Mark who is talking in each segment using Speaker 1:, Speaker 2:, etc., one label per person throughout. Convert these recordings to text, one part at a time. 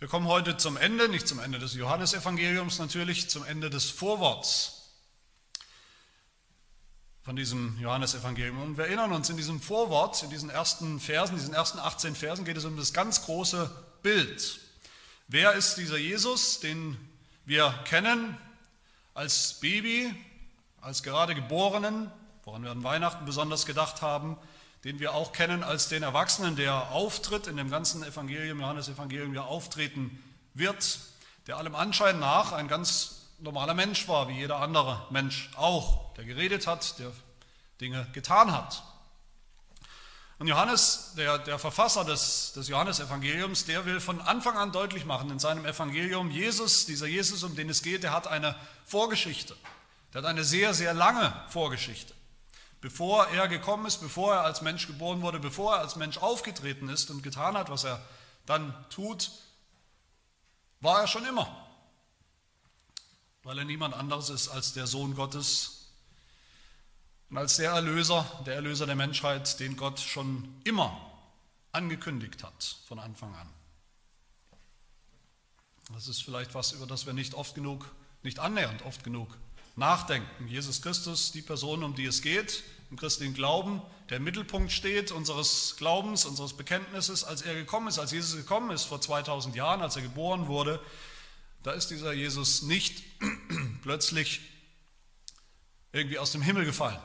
Speaker 1: Wir kommen heute zum Ende, nicht zum Ende des Johannesevangeliums natürlich, zum Ende des Vorworts von diesem Johannesevangelium. Und wir erinnern uns, in diesem Vorwort, in diesen ersten Versen, diesen ersten 18 Versen geht es um das ganz große Bild. Wer ist dieser Jesus, den wir kennen als Baby, als gerade Geborenen, woran wir an Weihnachten besonders gedacht haben, den wir auch kennen als den Erwachsenen, der auftritt in dem ganzen Evangelium, Johannes Evangelium, ja auftreten wird, der allem Anschein nach ein ganz normaler Mensch war, wie jeder andere Mensch auch, der geredet hat, der Dinge getan hat. Und Johannes, der, der Verfasser des, des Johannesevangeliums, der will von Anfang an deutlich machen in seinem Evangelium, Jesus, dieser Jesus, um den es geht, der hat eine Vorgeschichte. Der hat eine sehr, sehr lange Vorgeschichte. Bevor er gekommen ist, bevor er als Mensch geboren wurde, bevor er als Mensch aufgetreten ist und getan hat, was er dann tut, war er schon immer. Weil er niemand anderes ist als der Sohn Gottes und als der Erlöser, der Erlöser der Menschheit, den Gott schon immer angekündigt hat von Anfang an. Das ist vielleicht was, über das wir nicht oft genug, nicht annähernd oft genug nachdenken. Jesus Christus, die Person, um die es geht, im christlichen Glauben, der im Mittelpunkt steht unseres Glaubens, unseres Bekenntnisses, als er gekommen ist, als Jesus gekommen ist vor 2000 Jahren, als er geboren wurde, da ist dieser Jesus nicht plötzlich irgendwie aus dem Himmel gefallen,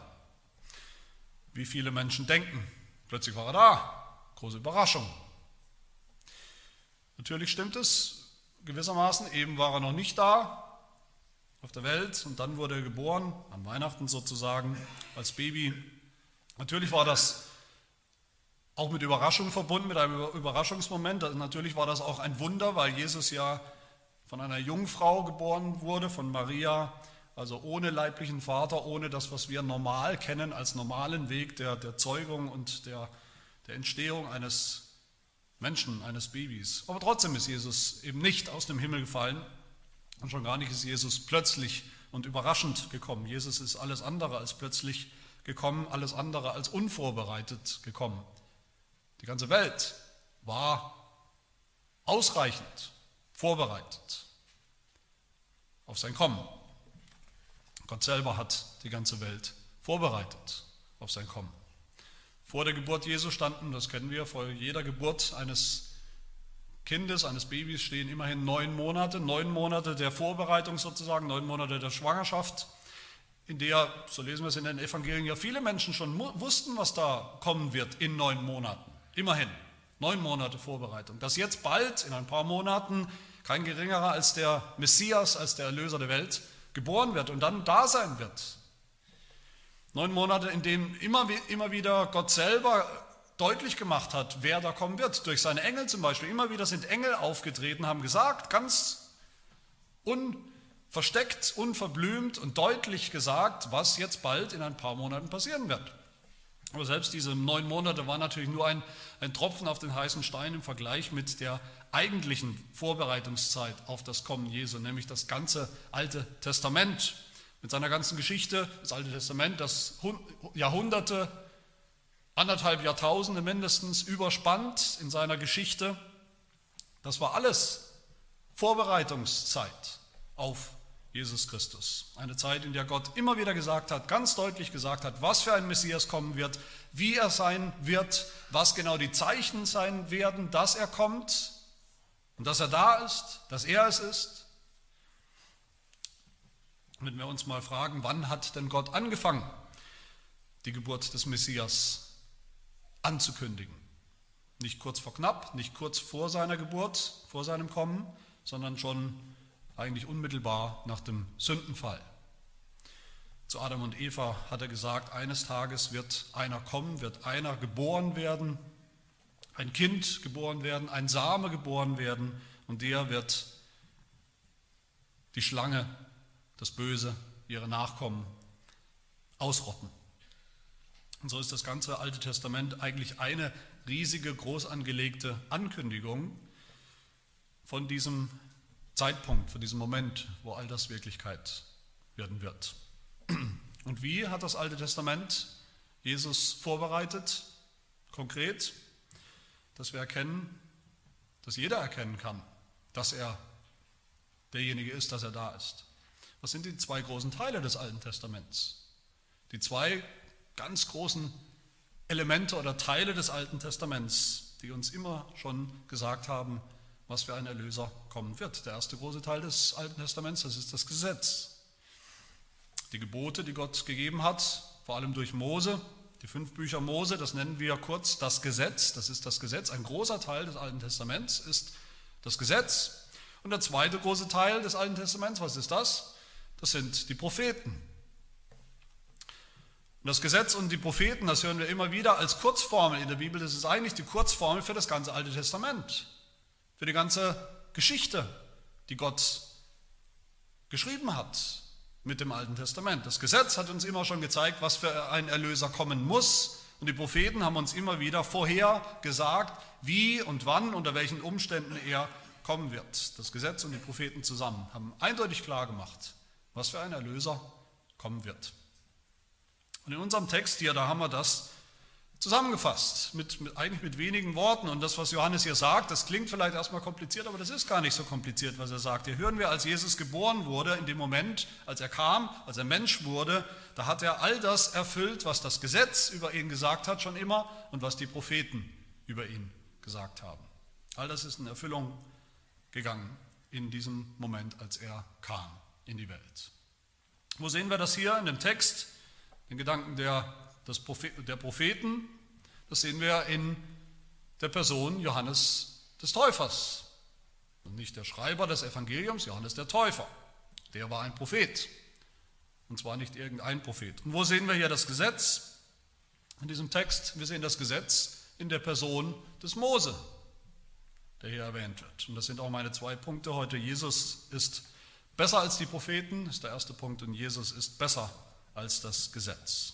Speaker 1: wie viele Menschen denken. Plötzlich war er da, große Überraschung. Natürlich stimmt es gewissermaßen, eben war er noch nicht da, auf der Welt und dann wurde er geboren, an Weihnachten sozusagen, als Baby. Natürlich war das auch mit Überraschung verbunden, mit einem Überraschungsmoment. Natürlich war das auch ein Wunder, weil Jesus ja von einer Jungfrau geboren wurde, von Maria, also ohne leiblichen Vater, ohne das, was wir normal kennen als normalen Weg der, der Zeugung und der, der Entstehung eines Menschen, eines Babys. Aber trotzdem ist Jesus eben nicht aus dem Himmel gefallen, und schon gar nicht ist Jesus plötzlich und überraschend gekommen. Jesus ist alles andere als plötzlich gekommen, alles andere als unvorbereitet gekommen. Die ganze Welt war ausreichend vorbereitet auf sein Kommen. Gott selber hat die ganze Welt vorbereitet auf sein Kommen. Vor der Geburt Jesu standen, das kennen wir, vor jeder Geburt eines Kindes, eines Babys stehen immerhin neun Monate, neun Monate der Vorbereitung sozusagen, neun Monate der Schwangerschaft, in der, so lesen wir es in den Evangelien, ja viele Menschen schon wussten, was da kommen wird in neun Monaten. Immerhin, neun Monate Vorbereitung. Dass jetzt bald, in ein paar Monaten, kein geringerer als der Messias, als der Erlöser der Welt, geboren wird und dann da sein wird. Neun Monate, in denen immer, immer wieder Gott selber deutlich gemacht hat, wer da kommen wird. Durch seine Engel zum Beispiel. Immer wieder sind Engel aufgetreten, haben gesagt, ganz unversteckt, unverblümt und deutlich gesagt, was jetzt bald in ein paar Monaten passieren wird. Aber selbst diese neun Monate waren natürlich nur ein, ein Tropfen auf den heißen Stein im Vergleich mit der eigentlichen Vorbereitungszeit auf das Kommen Jesu, nämlich das ganze Alte Testament mit seiner ganzen Geschichte, das Alte Testament, das Jahrhunderte anderthalb Jahrtausende mindestens überspannt in seiner Geschichte. Das war alles Vorbereitungszeit auf Jesus Christus. Eine Zeit, in der Gott immer wieder gesagt hat, ganz deutlich gesagt hat, was für ein Messias kommen wird, wie er sein wird, was genau die Zeichen sein werden, dass er kommt und dass er da ist, dass er es ist. wenn wir uns mal fragen, wann hat denn Gott angefangen, die Geburt des Messias anzukündigen. Nicht kurz vor knapp, nicht kurz vor seiner Geburt, vor seinem Kommen, sondern schon eigentlich unmittelbar nach dem Sündenfall. Zu Adam und Eva hat er gesagt, eines Tages wird einer kommen, wird einer geboren werden, ein Kind geboren werden, ein Same geboren werden und der wird die Schlange, das Böse, ihre Nachkommen ausrotten. Und so ist das ganze Alte Testament eigentlich eine riesige, groß angelegte Ankündigung von diesem Zeitpunkt, von diesem Moment, wo all das Wirklichkeit werden wird. Und wie hat das Alte Testament Jesus vorbereitet? Konkret, dass wir erkennen, dass jeder erkennen kann, dass er derjenige ist, dass er da ist. Was sind die zwei großen Teile des Alten Testaments? Die zwei ganz großen Elemente oder Teile des Alten Testaments, die uns immer schon gesagt haben, was für ein Erlöser kommen wird. Der erste große Teil des Alten Testaments, das ist das Gesetz. Die Gebote, die Gott gegeben hat, vor allem durch Mose, die fünf Bücher Mose, das nennen wir kurz das Gesetz, das ist das Gesetz. Ein großer Teil des Alten Testaments ist das Gesetz. Und der zweite große Teil des Alten Testaments, was ist das? Das sind die Propheten. Und das Gesetz und die Propheten, das hören wir immer wieder als Kurzformel in der Bibel, das ist eigentlich die Kurzformel für das ganze Alte Testament, für die ganze Geschichte, die Gott geschrieben hat mit dem Alten Testament. Das Gesetz hat uns immer schon gezeigt, was für ein Erlöser kommen muss. Und die Propheten haben uns immer wieder vorher gesagt, wie und wann, unter welchen Umständen er kommen wird. Das Gesetz und die Propheten zusammen haben eindeutig klar gemacht, was für ein Erlöser kommen wird. Und in unserem Text hier, da haben wir das zusammengefasst, mit, mit, eigentlich mit wenigen Worten. Und das, was Johannes hier sagt, das klingt vielleicht erstmal kompliziert, aber das ist gar nicht so kompliziert, was er sagt. Hier hören wir, als Jesus geboren wurde, in dem Moment, als er kam, als er Mensch wurde, da hat er all das erfüllt, was das Gesetz über ihn gesagt hat schon immer und was die Propheten über ihn gesagt haben. All das ist in Erfüllung gegangen in diesem Moment, als er kam in die Welt. Wo sehen wir das hier in dem Text? Den Gedanken der, der Propheten. Das sehen wir in der Person Johannes des Täufers. Und nicht der Schreiber des Evangeliums, Johannes der Täufer. Der war ein Prophet. Und zwar nicht irgendein Prophet. Und wo sehen wir hier das Gesetz? In diesem Text, wir sehen das Gesetz in der Person des Mose, der hier erwähnt wird. Und das sind auch meine zwei Punkte heute. Jesus ist besser als die Propheten, ist der erste Punkt, und Jesus ist besser als das Gesetz.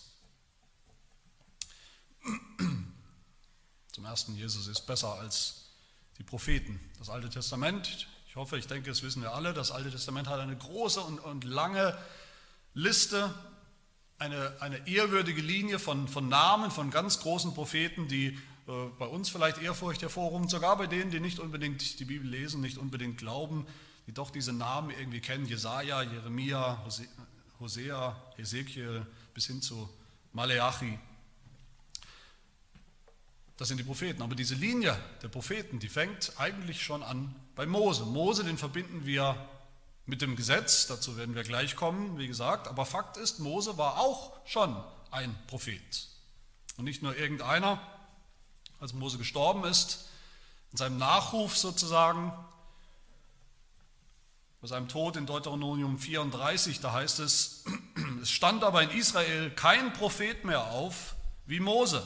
Speaker 1: Zum ersten, Jesus ist besser als die Propheten. Das Alte Testament, ich hoffe, ich denke, das wissen wir alle, das Alte Testament hat eine große und, und lange Liste, eine, eine ehrwürdige Linie von, von Namen von ganz großen Propheten, die äh, bei uns vielleicht Ehrfurcht hervorrufen, sogar bei denen, die nicht unbedingt die Bibel lesen, nicht unbedingt glauben, die doch diese Namen irgendwie kennen, Jesaja, Jeremia, Hosea, Hesekiel bis hin zu Maleachi. Das sind die Propheten. Aber diese Linie der Propheten, die fängt eigentlich schon an bei Mose. Mose, den verbinden wir mit dem Gesetz, dazu werden wir gleich kommen, wie gesagt. Aber Fakt ist, Mose war auch schon ein Prophet. Und nicht nur irgendeiner. Als Mose gestorben ist, in seinem Nachruf sozusagen, bei seinem Tod in Deuteronomium 34, da heißt es, es stand aber in Israel kein Prophet mehr auf wie Mose,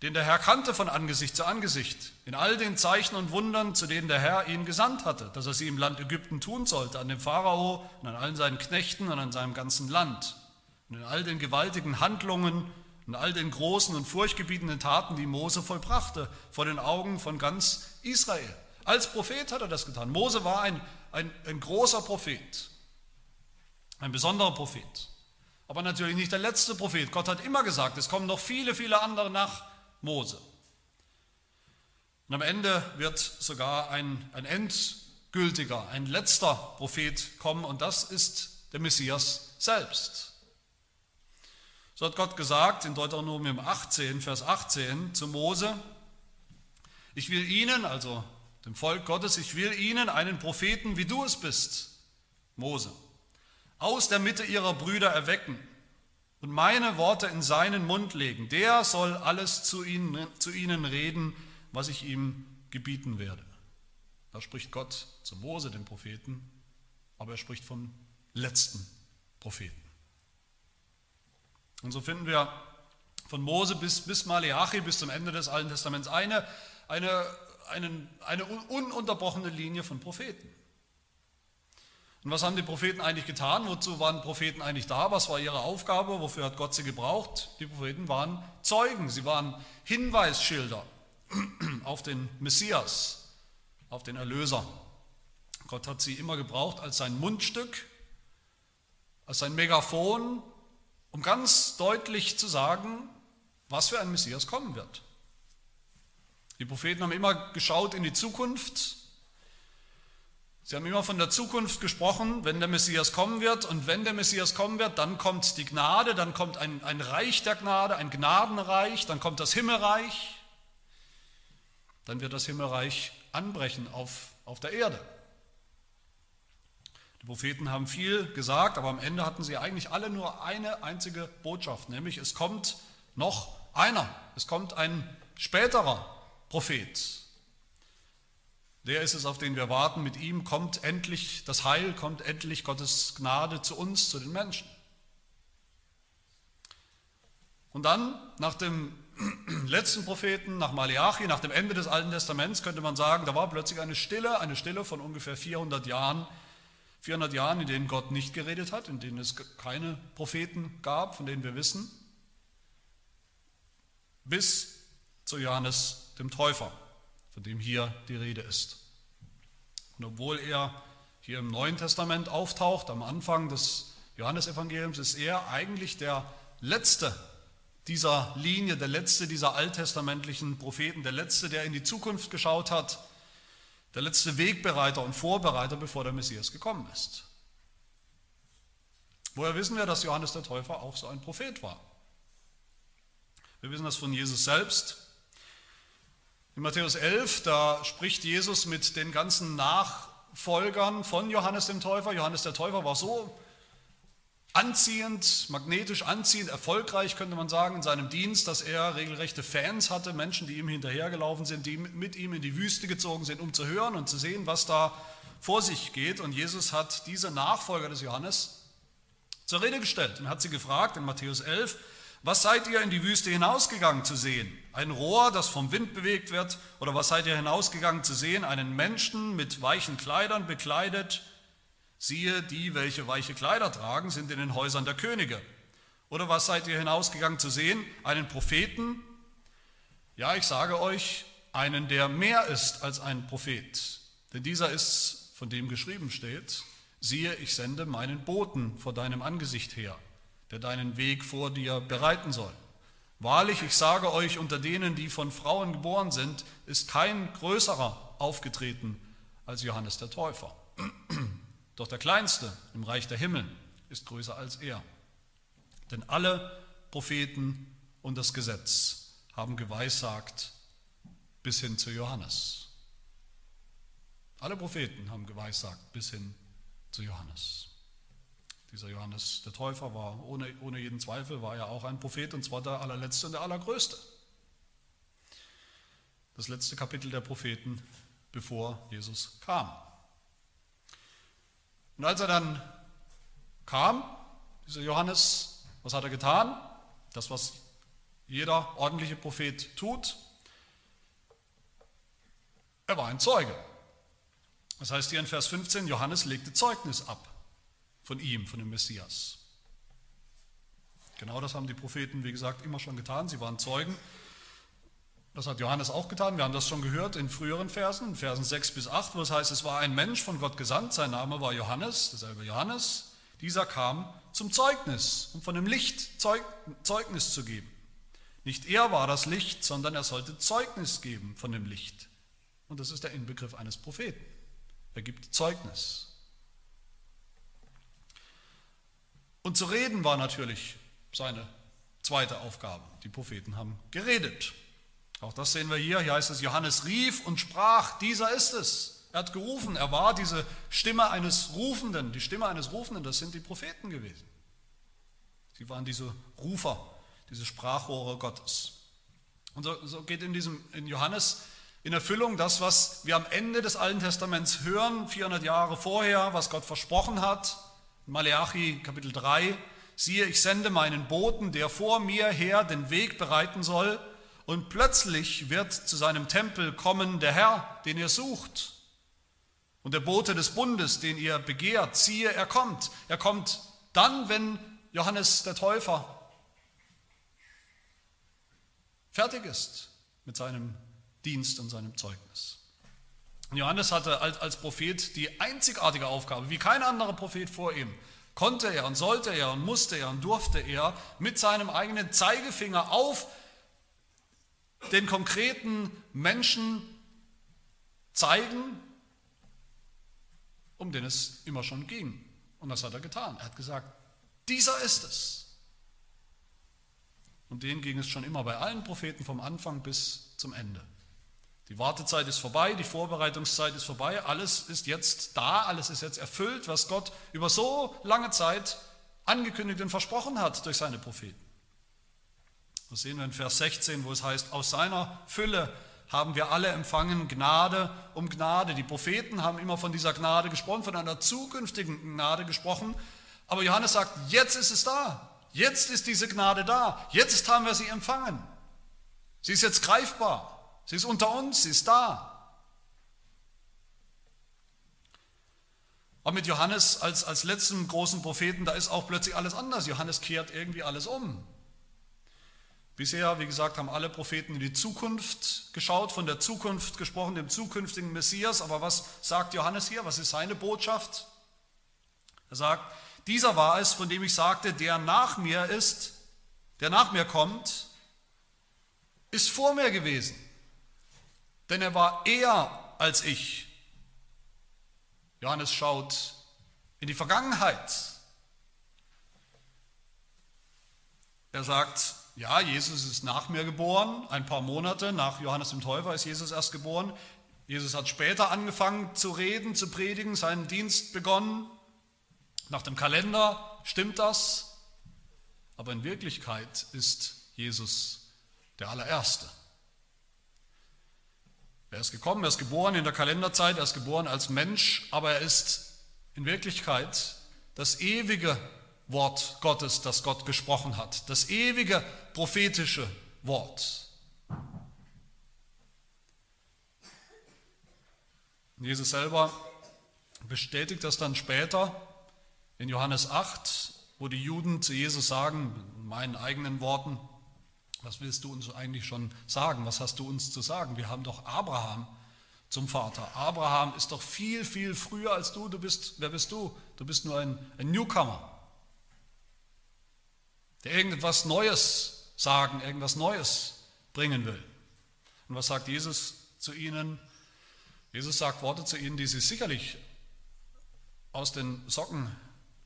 Speaker 1: den der Herr kannte von Angesicht zu Angesicht, in all den Zeichen und Wundern, zu denen der Herr ihn gesandt hatte, dass er sie im Land Ägypten tun sollte, an dem Pharao und an allen seinen Knechten und an seinem ganzen Land. Und in all den gewaltigen Handlungen und all den großen und furchtgebietenden Taten, die Mose vollbrachte, vor den Augen von ganz Israel. Als Prophet hat er das getan. Mose war ein ein, ein großer Prophet, ein besonderer Prophet. Aber natürlich nicht der letzte Prophet. Gott hat immer gesagt, es kommen noch viele, viele andere nach Mose. Und am Ende wird sogar ein, ein endgültiger, ein letzter Prophet kommen und das ist der Messias selbst. So hat Gott gesagt in Deuteronomium 18, Vers 18 zu Mose, ich will ihnen, also dem Volk Gottes, ich will ihnen einen Propheten, wie du es bist, Mose, aus der Mitte ihrer Brüder erwecken und meine Worte in seinen Mund legen. Der soll alles zu ihnen, zu ihnen reden, was ich ihm gebieten werde. Da spricht Gott zu Mose, dem Propheten, aber er spricht vom letzten Propheten. Und so finden wir von Mose bis, bis Maleachi, bis zum Ende des Alten Testaments eine, eine einen, eine ununterbrochene Linie von Propheten. Und was haben die Propheten eigentlich getan? Wozu waren Propheten eigentlich da? Was war ihre Aufgabe? Wofür hat Gott sie gebraucht? Die Propheten waren Zeugen, sie waren Hinweisschilder auf den Messias, auf den Erlöser. Gott hat sie immer gebraucht als sein Mundstück, als sein Megafon, um ganz deutlich zu sagen, was für ein Messias kommen wird. Die Propheten haben immer geschaut in die Zukunft Sie haben immer von der Zukunft gesprochen, wenn der Messias kommen wird. Und wenn der Messias kommen wird, dann kommt die Gnade, dann kommt ein, ein Reich der Gnade, ein Gnadenreich, dann kommt das Himmelreich. Dann wird das Himmelreich anbrechen auf, auf der Erde. Die Propheten haben viel gesagt, aber am Ende hatten sie eigentlich alle nur eine einzige Botschaft, nämlich es kommt noch einer, es kommt ein späterer Prophet. Der ist es, auf den wir warten. Mit ihm kommt endlich das Heil, kommt endlich Gottes Gnade zu uns, zu den Menschen. Und dann, nach dem letzten Propheten, nach Malachi, nach dem Ende des Alten Testaments, könnte man sagen, da war plötzlich eine Stille, eine Stille von ungefähr 400 Jahren, 400 Jahren, in denen Gott nicht geredet hat, in denen es keine Propheten gab, von denen wir wissen, bis zu Johannes dem Täufer, von dem hier die Rede ist. Und obwohl er hier im Neuen Testament auftaucht, am Anfang des Johannesevangeliums, ist er eigentlich der letzte dieser Linie, der letzte dieser alttestamentlichen Propheten, der letzte, der in die Zukunft geschaut hat, der letzte Wegbereiter und Vorbereiter, bevor der Messias gekommen ist. Woher wissen wir, dass Johannes der Täufer auch so ein Prophet war? Wir wissen das von Jesus selbst. In Matthäus 11, da spricht Jesus mit den ganzen Nachfolgern von Johannes dem Täufer. Johannes der Täufer war so anziehend, magnetisch anziehend, erfolgreich könnte man sagen in seinem Dienst, dass er regelrechte Fans hatte, Menschen, die ihm hinterhergelaufen sind, die mit ihm in die Wüste gezogen sind, um zu hören und zu sehen, was da vor sich geht. Und Jesus hat diese Nachfolger des Johannes zur Rede gestellt und hat sie gefragt in Matthäus 11, was seid ihr in die Wüste hinausgegangen zu sehen? Ein Rohr, das vom Wind bewegt wird? Oder was seid ihr hinausgegangen zu sehen? Einen Menschen mit weichen Kleidern bekleidet? Siehe, die, welche weiche Kleider tragen, sind in den Häusern der Könige. Oder was seid ihr hinausgegangen zu sehen? Einen Propheten? Ja, ich sage euch, einen, der mehr ist als ein Prophet. Denn dieser ist, von dem geschrieben steht, siehe, ich sende meinen Boten vor deinem Angesicht her, der deinen Weg vor dir bereiten soll. Wahrlich, ich sage euch, unter denen, die von Frauen geboren sind, ist kein größerer aufgetreten als Johannes der Täufer. Doch der Kleinste im Reich der Himmel ist größer als er. Denn alle Propheten und das Gesetz haben geweissagt bis hin zu Johannes. Alle Propheten haben geweissagt bis hin zu Johannes. Dieser Johannes der Täufer war ohne, ohne jeden Zweifel, war ja auch ein Prophet und zwar der allerletzte und der allergrößte. Das letzte Kapitel der Propheten, bevor Jesus kam. Und als er dann kam, dieser Johannes, was hat er getan? Das, was jeder ordentliche Prophet tut. Er war ein Zeuge. Das heißt hier in Vers 15, Johannes legte Zeugnis ab von ihm, von dem Messias. Genau das haben die Propheten, wie gesagt, immer schon getan. Sie waren Zeugen das hat Johannes auch getan. Wir haben das schon gehört in früheren Versen, in Versen 6 bis 8, wo es heißt, es war ein Mensch von Gott gesandt, sein Name war Johannes, derselbe Johannes. Dieser kam zum Zeugnis, um von dem Licht Zeug, Zeugnis zu geben. Nicht er war das Licht, sondern er sollte Zeugnis geben von dem Licht. Und das ist der Inbegriff eines Propheten. Er gibt Zeugnis. Und zu reden war natürlich seine zweite Aufgabe. Die Propheten haben geredet. Auch das sehen wir hier. Hier heißt es, Johannes rief und sprach, dieser ist es. Er hat gerufen, er war diese Stimme eines Rufenden. Die Stimme eines Rufenden, das sind die Propheten gewesen. Sie waren diese Rufer, diese Sprachrohre Gottes. Und so, so geht in, diesem, in Johannes in Erfüllung das, was wir am Ende des Alten Testaments hören, 400 Jahre vorher, was Gott versprochen hat. Malachi Kapitel 3, siehe, ich sende meinen Boten, der vor mir her den Weg bereiten soll, und plötzlich wird zu seinem Tempel kommen der Herr, den ihr sucht. Und der Bote des Bundes, den ihr begehrt, siehe, er kommt. Er kommt dann, wenn Johannes der Täufer fertig ist mit seinem Dienst und seinem Zeugnis. Johannes hatte als Prophet die einzigartige Aufgabe, wie kein anderer Prophet vor ihm, konnte er und sollte er und musste er und durfte er mit seinem eigenen Zeigefinger auf den konkreten Menschen zeigen, den es immer schon ging. Und das hat er getan. Er hat gesagt, dieser ist es. Und den ging es schon immer bei allen Propheten vom Anfang bis zum Ende. Die Wartezeit ist vorbei, die Vorbereitungszeit ist vorbei, alles ist jetzt da, alles ist jetzt erfüllt, was Gott über so lange Zeit angekündigt und versprochen hat durch seine Propheten. Das sehen wir in Vers 16, wo es heißt, aus seiner Fülle haben wir alle empfangen Gnade um Gnade. Die Propheten haben immer von dieser Gnade gesprochen, von einer zukünftigen Gnade gesprochen. Aber Johannes sagt, jetzt ist es da. Jetzt ist diese Gnade da. Jetzt haben wir sie empfangen. Sie ist jetzt greifbar. Sie ist unter uns, sie ist da. Aber mit Johannes als, als letzten großen Propheten, da ist auch plötzlich alles anders. Johannes kehrt irgendwie alles um. Bisher, wie gesagt, haben alle Propheten in die Zukunft geschaut, von der Zukunft gesprochen, dem zukünftigen Messias. Aber was sagt Johannes hier? Was ist seine Botschaft? Er sagt, dieser war es, von dem ich sagte, der nach mir ist, der nach mir kommt, ist vor mir gewesen. Denn er war eher als ich. Johannes schaut in die Vergangenheit. Er sagt, ja, Jesus ist nach mir geboren, ein paar Monate nach Johannes dem Täufer ist Jesus erst geboren. Jesus hat später angefangen zu reden, zu predigen, seinen Dienst begonnen. Nach dem Kalender stimmt das, aber in Wirklichkeit ist Jesus der allererste. Er ist gekommen, er ist geboren in der Kalenderzeit, er ist geboren als Mensch, aber er ist in Wirklichkeit das ewige Wort Gottes, das Gott gesprochen hat, das ewige prophetische Wort. Jesus selber bestätigt das dann später in Johannes 8, wo die Juden zu Jesus sagen, in meinen eigenen Worten, was willst du uns eigentlich schon sagen? Was hast du uns zu sagen? Wir haben doch Abraham zum Vater. Abraham ist doch viel, viel früher als du. Du bist, wer bist du? Du bist nur ein, ein Newcomer der irgendetwas Neues sagen, irgendwas Neues bringen will. Und was sagt Jesus zu ihnen? Jesus sagt Worte zu ihnen, die sie sicherlich aus den Socken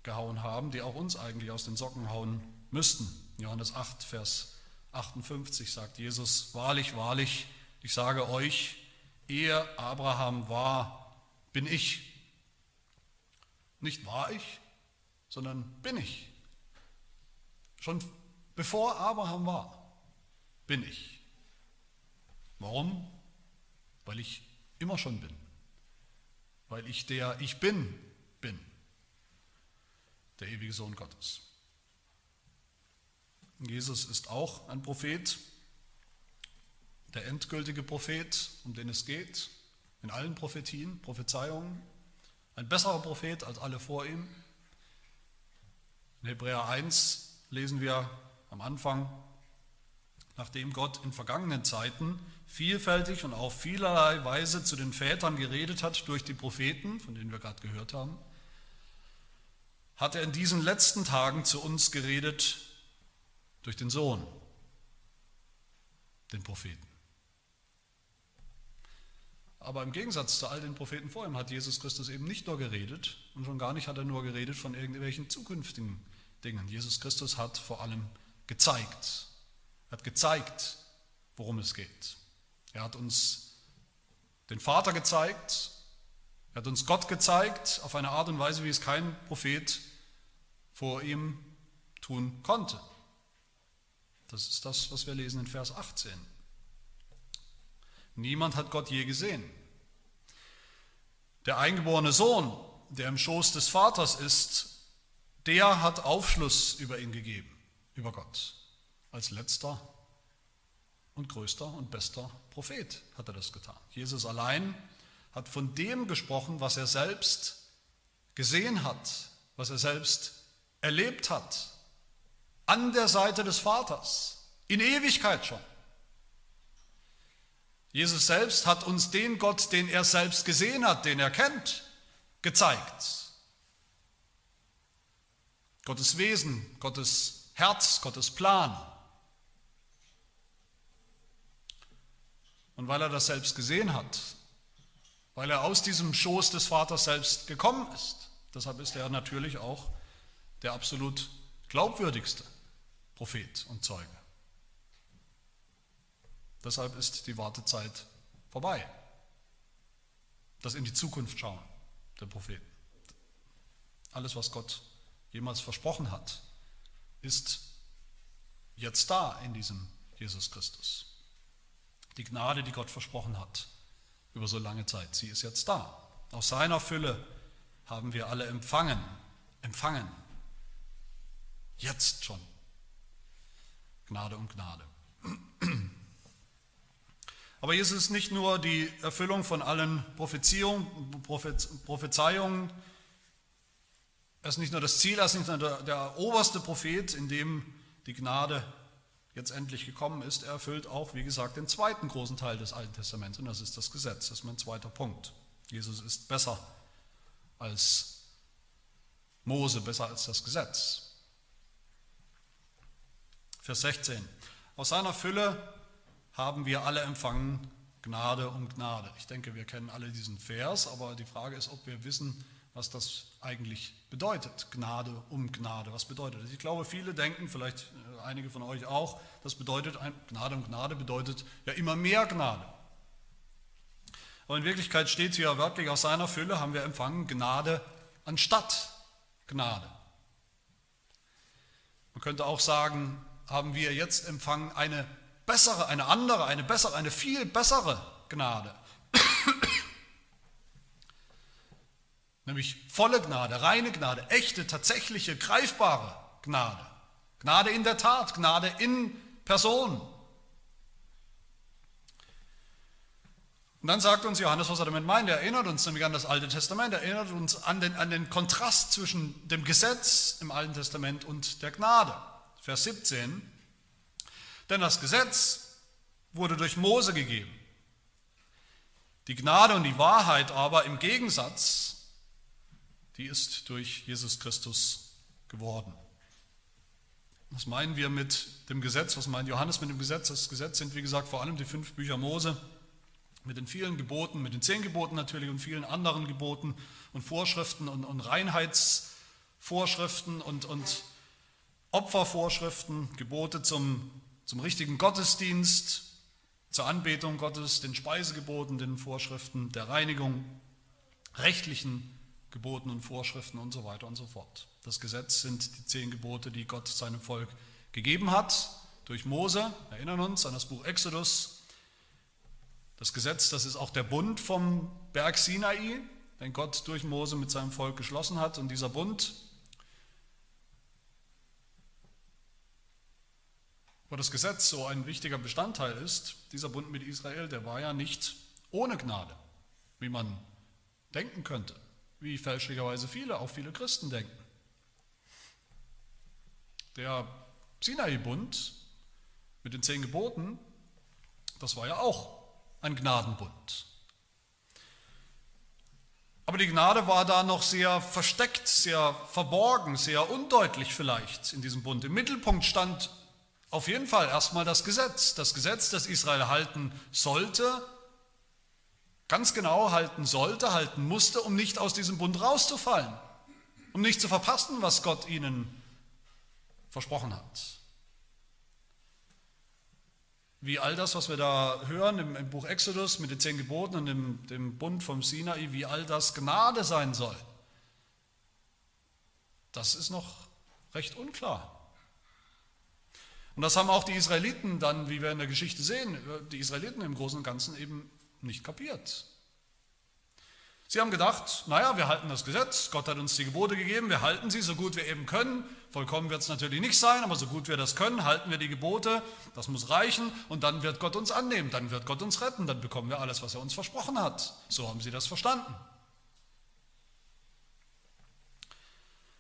Speaker 1: gehauen haben, die auch uns eigentlich aus den Socken hauen müssten. Johannes 8, Vers 58 sagt Jesus, wahrlich, wahrlich, ich sage euch, ehe Abraham war, bin ich. Nicht war ich, sondern bin ich. Schon bevor Abraham war, bin ich. Warum? Weil ich immer schon bin. Weil ich der Ich bin bin. Der ewige Sohn Gottes. Jesus ist auch ein Prophet, der endgültige Prophet, um den es geht, in allen Prophetien, Prophezeiungen, ein besserer Prophet als alle vor ihm. In Hebräer 1 lesen wir am Anfang, nachdem Gott in vergangenen Zeiten vielfältig und auf vielerlei Weise zu den Vätern geredet hat durch die Propheten, von denen wir gerade gehört haben, hat er in diesen letzten Tagen zu uns geredet durch den Sohn, den Propheten. Aber im Gegensatz zu all den Propheten vor ihm hat Jesus Christus eben nicht nur geredet und schon gar nicht hat er nur geredet von irgendwelchen zukünftigen Dingen. Jesus Christus hat vor allem gezeigt, hat gezeigt, worum es geht. Er hat uns den Vater gezeigt, er hat uns Gott gezeigt auf eine Art und Weise, wie es kein Prophet vor ihm tun konnte. Das ist das, was wir lesen in Vers 18. Niemand hat Gott je gesehen. Der eingeborene Sohn, der im Schoß des Vaters ist, der hat Aufschluss über ihn gegeben, über Gott. Als letzter und größter und bester Prophet hat er das getan. Jesus allein hat von dem gesprochen, was er selbst gesehen hat, was er selbst erlebt hat, an der Seite des Vaters, in Ewigkeit schon. Jesus selbst hat uns den Gott, den er selbst gesehen hat, den er kennt, gezeigt. Gottes Wesen, Gottes Herz, Gottes Plan. Und weil er das selbst gesehen hat, weil er aus diesem Schoß des Vaters selbst gekommen ist. Deshalb ist er natürlich auch der absolut glaubwürdigste Prophet und Zeuge. Deshalb ist die Wartezeit vorbei. Das in die Zukunft schauen der Propheten. Alles, was Gott jemals versprochen hat, ist jetzt da in diesem Jesus Christus. Die Gnade, die Gott versprochen hat über so lange Zeit, sie ist jetzt da. Aus seiner Fülle haben wir alle empfangen, empfangen. Jetzt schon. Gnade um Gnade. Aber Jesus ist nicht nur die Erfüllung von allen Prophezeiungen, er ist nicht nur das Ziel, er ist nicht nur der, der oberste Prophet, in dem die Gnade jetzt endlich gekommen ist. Er erfüllt auch, wie gesagt, den zweiten großen Teil des Alten Testaments und das ist das Gesetz. Das ist mein zweiter Punkt. Jesus ist besser als Mose, besser als das Gesetz. Vers 16. Aus seiner Fülle haben wir alle empfangen Gnade um Gnade. Ich denke, wir kennen alle diesen Vers, aber die Frage ist, ob wir wissen, was das eigentlich bedeutet. Gnade um Gnade. Was bedeutet das? Ich glaube, viele denken, vielleicht äh, einige von euch auch, das bedeutet, Gnade um Gnade bedeutet ja immer mehr Gnade. Aber in Wirklichkeit steht hier wörtlich, aus seiner Fülle haben wir empfangen Gnade anstatt Gnade. Man könnte auch sagen, haben wir jetzt empfangen eine bessere, eine andere, eine bessere, eine viel bessere Gnade. Nämlich volle Gnade, reine Gnade, echte, tatsächliche, greifbare Gnade. Gnade in der Tat, Gnade in Person. Und dann sagt uns Johannes, was er damit meint. Er erinnert uns nämlich an das Alte Testament, er erinnert uns an den, an den Kontrast zwischen dem Gesetz im Alten Testament und der Gnade. Vers 17. Denn das Gesetz wurde durch Mose gegeben. Die Gnade und die Wahrheit aber im Gegensatz, die ist durch Jesus Christus geworden. Was meinen wir mit dem Gesetz? Was meint Johannes mit dem Gesetz? Das Gesetz sind, wie gesagt, vor allem die fünf Bücher Mose mit den vielen Geboten, mit den zehn Geboten natürlich und vielen anderen Geboten und Vorschriften und, und Reinheitsvorschriften und, und Opfervorschriften, Gebote zum zum richtigen Gottesdienst, zur Anbetung Gottes, den Speisegeboten, den Vorschriften der Reinigung, rechtlichen Geboten und Vorschriften und so weiter und so fort. Das Gesetz sind die zehn Gebote, die Gott seinem Volk gegeben hat durch Mose. Erinnern uns an das Buch Exodus. Das Gesetz, das ist auch der Bund vom Berg Sinai, den Gott durch Mose mit seinem Volk geschlossen hat. Und dieser Bund wo das Gesetz so ein wichtiger Bestandteil ist, dieser Bund mit Israel, der war ja nicht ohne Gnade, wie man denken könnte, wie fälschlicherweise viele, auch viele Christen denken. Der Sinai-Bund mit den zehn Geboten, das war ja auch ein Gnadenbund. Aber die Gnade war da noch sehr versteckt, sehr verborgen, sehr undeutlich vielleicht in diesem Bund. Im Mittelpunkt stand auf jeden Fall erstmal das Gesetz. Das Gesetz, das Israel halten sollte, ganz genau halten sollte, halten musste, um nicht aus diesem Bund rauszufallen, um nicht zu verpassen, was Gott ihnen versprochen hat. Wie all das, was wir da hören im, im Buch Exodus mit den zehn Geboten und dem, dem Bund vom Sinai, wie all das Gnade sein soll, das ist noch recht unklar. Und das haben auch die Israeliten dann, wie wir in der Geschichte sehen, die Israeliten im Großen und Ganzen eben nicht kapiert. Sie haben gedacht, naja, wir halten das Gesetz, Gott hat uns die Gebote gegeben, wir halten sie so gut wir eben können. Vollkommen wird es natürlich nicht sein, aber so gut wir das können, halten wir die Gebote, das muss reichen und dann wird Gott uns annehmen, dann wird Gott uns retten, dann bekommen wir alles, was er uns versprochen hat. So haben sie das verstanden.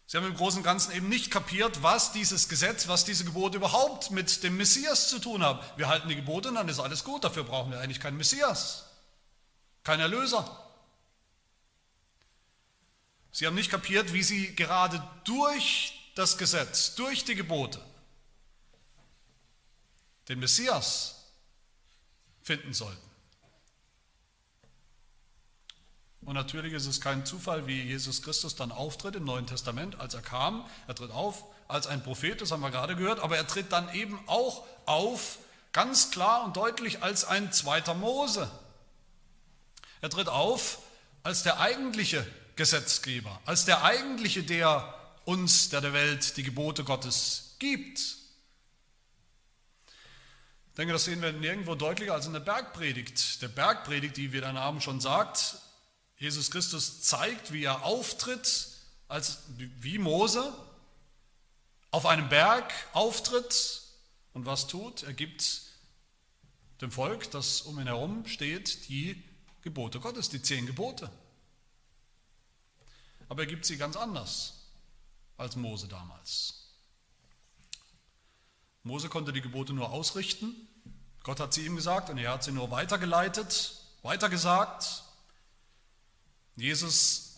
Speaker 1: Sie haben im Großen und Ganzen eben nicht kapiert, was dieses Gesetz, was diese Gebote überhaupt mit dem Messias zu tun haben. Wir halten die Gebote und dann ist alles gut, dafür brauchen wir eigentlich keinen Messias, keinen Erlöser. Sie haben nicht kapiert, wie sie gerade durch das Gesetz, durch die Gebote, den Messias finden sollten. Und natürlich ist es kein Zufall, wie Jesus Christus dann auftritt im Neuen Testament, als er kam. Er tritt auf als ein Prophet, das haben wir gerade gehört, aber er tritt dann eben auch auf, ganz klar und deutlich, als ein zweiter Mose. Er tritt auf als der eigentliche Gesetzgeber, als der eigentliche, der uns, der der Welt, die Gebote Gottes gibt. Ich denke, das sehen wir nirgendwo deutlicher als in der Bergpredigt. Der Bergpredigt, die, wie der Name schon sagt, Jesus Christus zeigt, wie er auftritt, als wie Mose auf einem Berg auftritt und was tut. Er gibt dem Volk, das um ihn herum steht, die Gebote Gottes, die zehn Gebote. Aber er gibt sie ganz anders als Mose damals. Mose konnte die Gebote nur ausrichten. Gott hat sie ihm gesagt und er hat sie nur weitergeleitet, weitergesagt. Jesus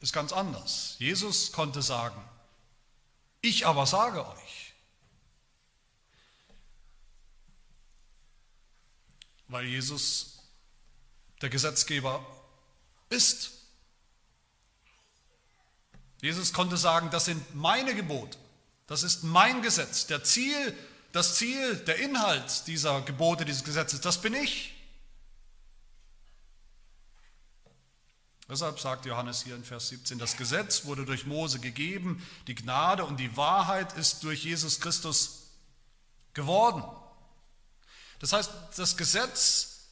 Speaker 1: ist ganz anders. Jesus konnte sagen, ich aber sage euch. Weil Jesus der Gesetzgeber ist. Jesus konnte sagen, das sind meine Gebote, das ist mein Gesetz. Der Ziel, das Ziel, der Inhalt dieser Gebote, dieses Gesetzes, das bin ich. Deshalb sagt Johannes hier in Vers 17, das Gesetz wurde durch Mose gegeben, die Gnade und die Wahrheit ist durch Jesus Christus geworden. Das heißt, das Gesetz,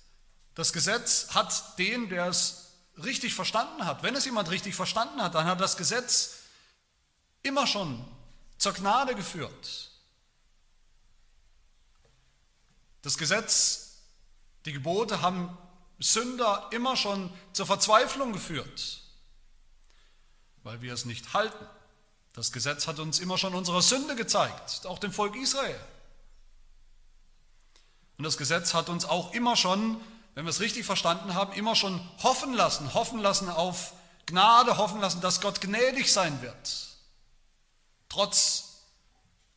Speaker 1: das Gesetz hat den, der es richtig verstanden hat. Wenn es jemand richtig verstanden hat, dann hat das Gesetz immer schon zur Gnade geführt. Das Gesetz, die Gebote haben Sünder immer schon zur Verzweiflung geführt, weil wir es nicht halten. Das Gesetz hat uns immer schon unsere Sünde gezeigt, auch dem Volk Israel. Und das Gesetz hat uns auch immer schon, wenn wir es richtig verstanden haben, immer schon hoffen lassen, hoffen lassen auf Gnade, hoffen lassen, dass Gott gnädig sein wird, trotz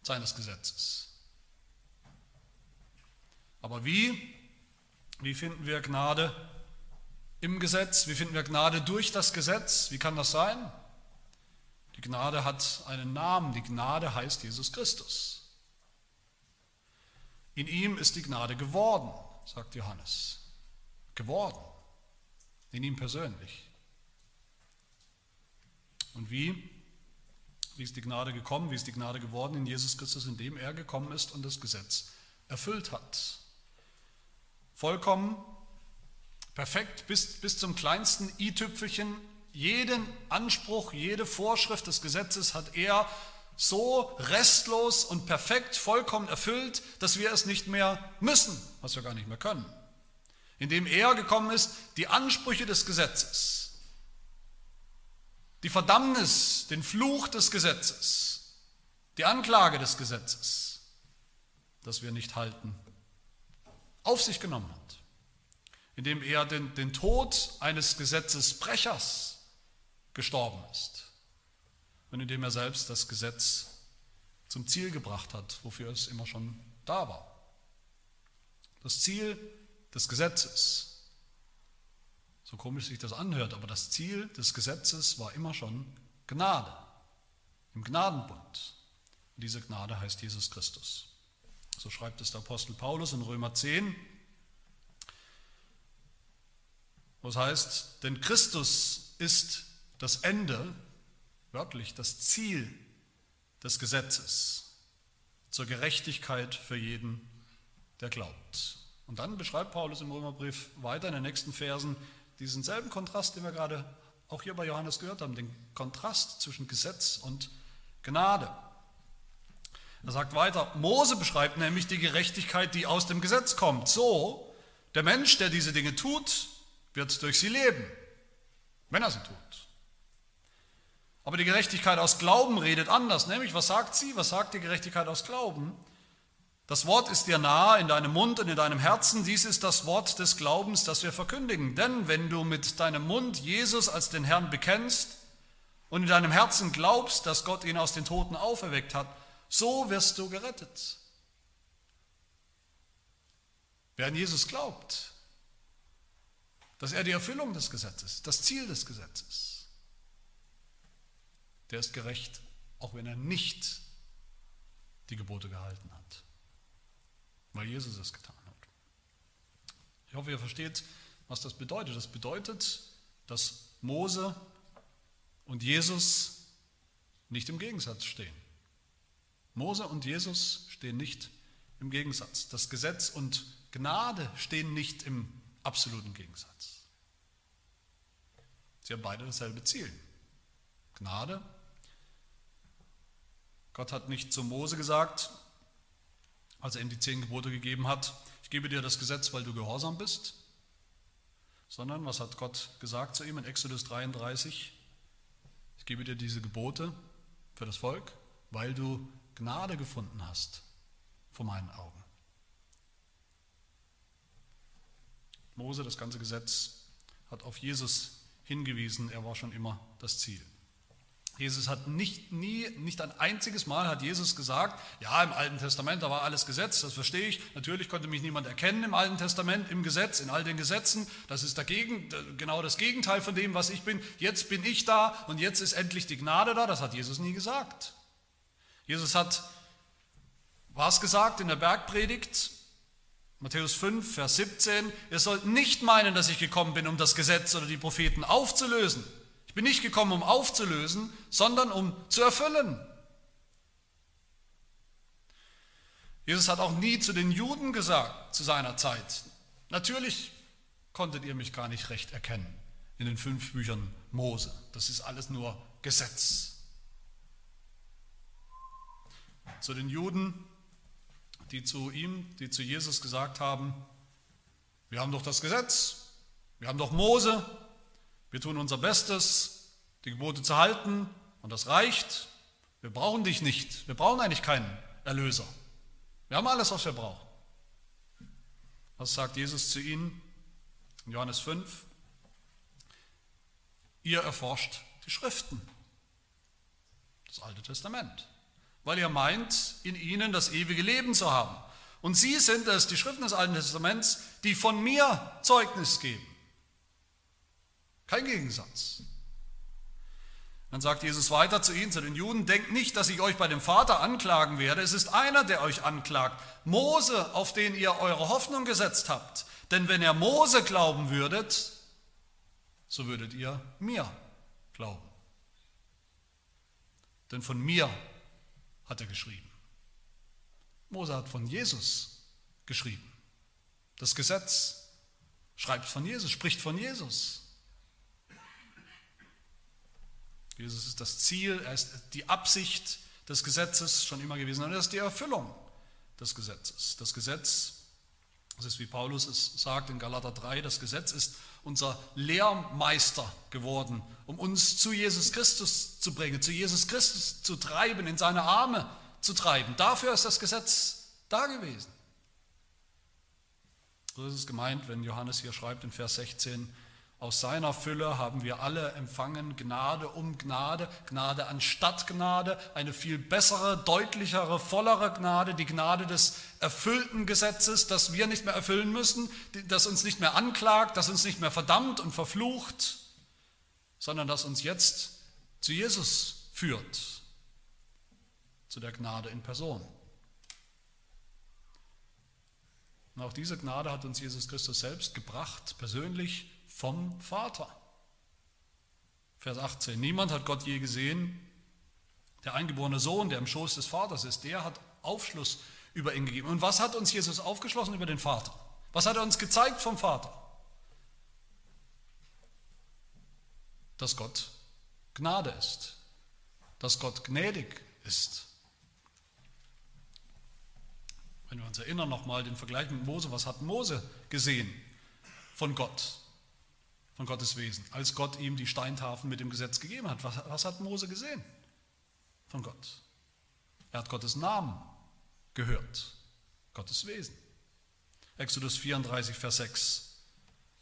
Speaker 1: seines Gesetzes. Aber wie wie finden wir Gnade im Gesetz? Wie finden wir Gnade durch das Gesetz? Wie kann das sein? Die Gnade hat einen Namen. Die Gnade heißt Jesus Christus. In ihm ist die Gnade geworden, sagt Johannes. Geworden. In ihm persönlich. Und wie? Wie ist die Gnade gekommen? Wie ist die Gnade geworden in Jesus Christus, indem er gekommen ist und das Gesetz erfüllt hat? Vollkommen, perfekt bis, bis zum kleinsten i-Tüpfelchen. Jeden Anspruch, jede Vorschrift des Gesetzes hat er so restlos und perfekt, vollkommen erfüllt, dass wir es nicht mehr müssen, was wir gar nicht mehr können. Indem er gekommen ist, die Ansprüche des Gesetzes, die Verdammnis, den Fluch des Gesetzes, die Anklage des Gesetzes, das wir nicht halten auf sich genommen hat, indem er den, den Tod eines Gesetzesbrechers gestorben ist und indem er selbst das Gesetz zum Ziel gebracht hat, wofür es immer schon da war. Das Ziel des Gesetzes, so komisch sich das anhört, aber das Ziel des Gesetzes war immer schon Gnade, im Gnadenbund. Und diese Gnade heißt Jesus Christus. So schreibt es der Apostel Paulus in Römer 10. Was heißt, denn Christus ist das Ende, wörtlich das Ziel des Gesetzes zur Gerechtigkeit für jeden, der glaubt. Und dann beschreibt Paulus im Römerbrief weiter in den nächsten Versen diesen selben Kontrast, den wir gerade auch hier bei Johannes gehört haben, den Kontrast zwischen Gesetz und Gnade. Er sagt weiter, Mose beschreibt nämlich die Gerechtigkeit, die aus dem Gesetz kommt. So, der Mensch, der diese Dinge tut, wird durch sie leben, wenn er sie tut. Aber die Gerechtigkeit aus Glauben redet anders, nämlich was sagt sie? Was sagt die Gerechtigkeit aus Glauben? Das Wort ist dir nahe in deinem Mund und in deinem Herzen. Dies ist das Wort des Glaubens, das wir verkündigen. Denn wenn du mit deinem Mund Jesus als den Herrn bekennst und in deinem Herzen glaubst, dass Gott ihn aus den Toten auferweckt hat, so wirst du gerettet. Wer an Jesus glaubt, dass er die Erfüllung des Gesetzes, das Ziel des Gesetzes. Der ist gerecht, auch wenn er nicht die Gebote gehalten hat, weil Jesus es getan hat. Ich hoffe, ihr versteht, was das bedeutet. Das bedeutet, dass Mose und Jesus nicht im Gegensatz stehen. Mose und Jesus stehen nicht im Gegensatz. Das Gesetz und Gnade stehen nicht im absoluten Gegensatz. Sie haben beide dasselbe Ziel. Gnade. Gott hat nicht zu Mose gesagt, als er ihm die zehn Gebote gegeben hat, ich gebe dir das Gesetz, weil du gehorsam bist, sondern was hat Gott gesagt zu ihm in Exodus 33? Ich gebe dir diese Gebote für das Volk, weil du Gnade gefunden hast vor meinen Augen. Mose, das ganze Gesetz, hat auf Jesus hingewiesen, er war schon immer das Ziel. Jesus hat nicht, nie, nicht ein einziges Mal hat Jesus gesagt, ja, im Alten Testament, da war alles Gesetz, das verstehe ich. Natürlich konnte mich niemand erkennen im Alten Testament, im Gesetz, in all den Gesetzen. Das ist dagegen, genau das Gegenteil von dem, was ich bin. Jetzt bin ich da und jetzt ist endlich die Gnade da. Das hat Jesus nie gesagt. Jesus hat was gesagt in der Bergpredigt? Matthäus 5, Vers 17. Ihr sollt nicht meinen, dass ich gekommen bin, um das Gesetz oder die Propheten aufzulösen. Ich bin nicht gekommen, um aufzulösen, sondern um zu erfüllen. Jesus hat auch nie zu den Juden gesagt zu seiner Zeit, natürlich konntet ihr mich gar nicht recht erkennen in den fünf Büchern Mose. Das ist alles nur Gesetz. Zu den Juden, die zu ihm, die zu Jesus gesagt haben, wir haben doch das Gesetz, wir haben doch Mose, wir tun unser Bestes, die Gebote zu halten und das reicht. Wir brauchen dich nicht. Wir brauchen eigentlich keinen Erlöser. Wir haben alles, was wir brauchen. Was sagt Jesus zu ihnen in Johannes 5? Ihr erforscht die Schriften, das Alte Testament, weil ihr meint, in ihnen das ewige Leben zu haben. Und sie sind es, die Schriften des Alten Testaments, die von mir Zeugnis geben. Kein Gegensatz. Dann sagt Jesus weiter zu ihnen, zu den Juden, denkt nicht, dass ich euch bei dem Vater anklagen werde. Es ist einer, der euch anklagt. Mose, auf den ihr eure Hoffnung gesetzt habt. Denn wenn ihr Mose glauben würdet, so würdet ihr mir glauben. Denn von mir hat er geschrieben. Mose hat von Jesus geschrieben. Das Gesetz schreibt von Jesus, spricht von Jesus. Jesus ist das Ziel, er ist die Absicht des Gesetzes schon immer gewesen und er ist die Erfüllung des Gesetzes. Das Gesetz, das ist wie Paulus es sagt in Galater 3, das Gesetz ist unser Lehrmeister geworden, um uns zu Jesus Christus zu bringen, zu Jesus Christus zu treiben, in seine Arme zu treiben. Dafür ist das Gesetz da gewesen. So ist es gemeint, wenn Johannes hier schreibt in Vers 16, aus seiner Fülle haben wir alle empfangen Gnade um Gnade, Gnade anstatt Gnade, eine viel bessere, deutlichere, vollere Gnade, die Gnade des erfüllten Gesetzes, das wir nicht mehr erfüllen müssen, das uns nicht mehr anklagt, das uns nicht mehr verdammt und verflucht, sondern das uns jetzt zu Jesus führt, zu der Gnade in Person. Und auch diese Gnade hat uns Jesus Christus selbst gebracht, persönlich vom Vater. Vers 18. Niemand hat Gott je gesehen. Der eingeborene Sohn, der im Schoß des Vaters ist, der hat Aufschluss über ihn gegeben. Und was hat uns Jesus aufgeschlossen über den Vater? Was hat er uns gezeigt vom Vater? Dass Gott Gnade ist, dass Gott gnädig ist. Wenn wir uns erinnern nochmal den Vergleich mit Mose, was hat Mose gesehen von Gott? Von Gottes Wesen, als Gott ihm die Steintafeln mit dem Gesetz gegeben hat. Was, was hat Mose gesehen von Gott? Er hat Gottes Namen gehört, Gottes Wesen. Exodus 34, Vers 6.